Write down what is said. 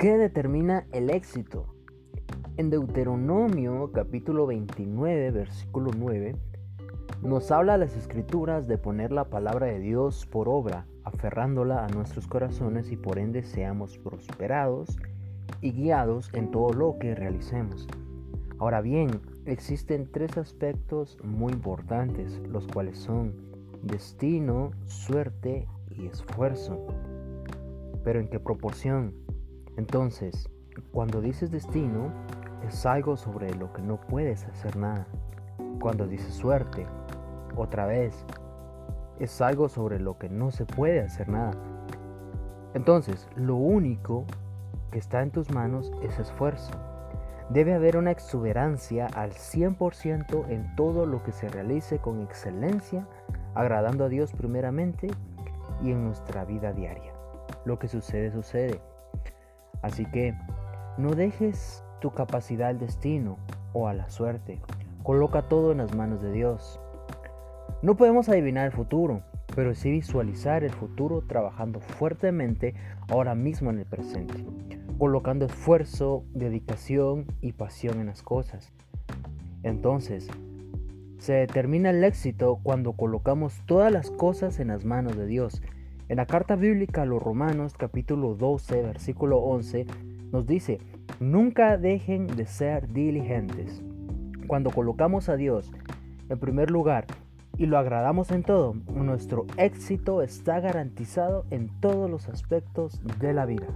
¿Qué determina el éxito? En Deuteronomio capítulo 29, versículo 9, nos habla las escrituras de poner la palabra de Dios por obra, aferrándola a nuestros corazones y por ende seamos prosperados y guiados en todo lo que realicemos. Ahora bien, existen tres aspectos muy importantes, los cuales son destino, suerte y esfuerzo. Pero ¿en qué proporción? Entonces, cuando dices destino, es algo sobre lo que no puedes hacer nada. Cuando dices suerte, otra vez, es algo sobre lo que no se puede hacer nada. Entonces, lo único que está en tus manos es esfuerzo. Debe haber una exuberancia al 100% en todo lo que se realice con excelencia, agradando a Dios primeramente y en nuestra vida diaria. Lo que sucede, sucede. Así que no dejes tu capacidad al destino o a la suerte. Coloca todo en las manos de Dios. No podemos adivinar el futuro, pero sí visualizar el futuro trabajando fuertemente ahora mismo en el presente, colocando esfuerzo, dedicación y pasión en las cosas. Entonces, se determina el éxito cuando colocamos todas las cosas en las manos de Dios en la carta bíblica a los Romanos capítulo 12 versículo 11 nos dice, nunca dejen de ser diligentes. Cuando colocamos a Dios en primer lugar y lo agradamos en todo, nuestro éxito está garantizado en todos los aspectos de la vida.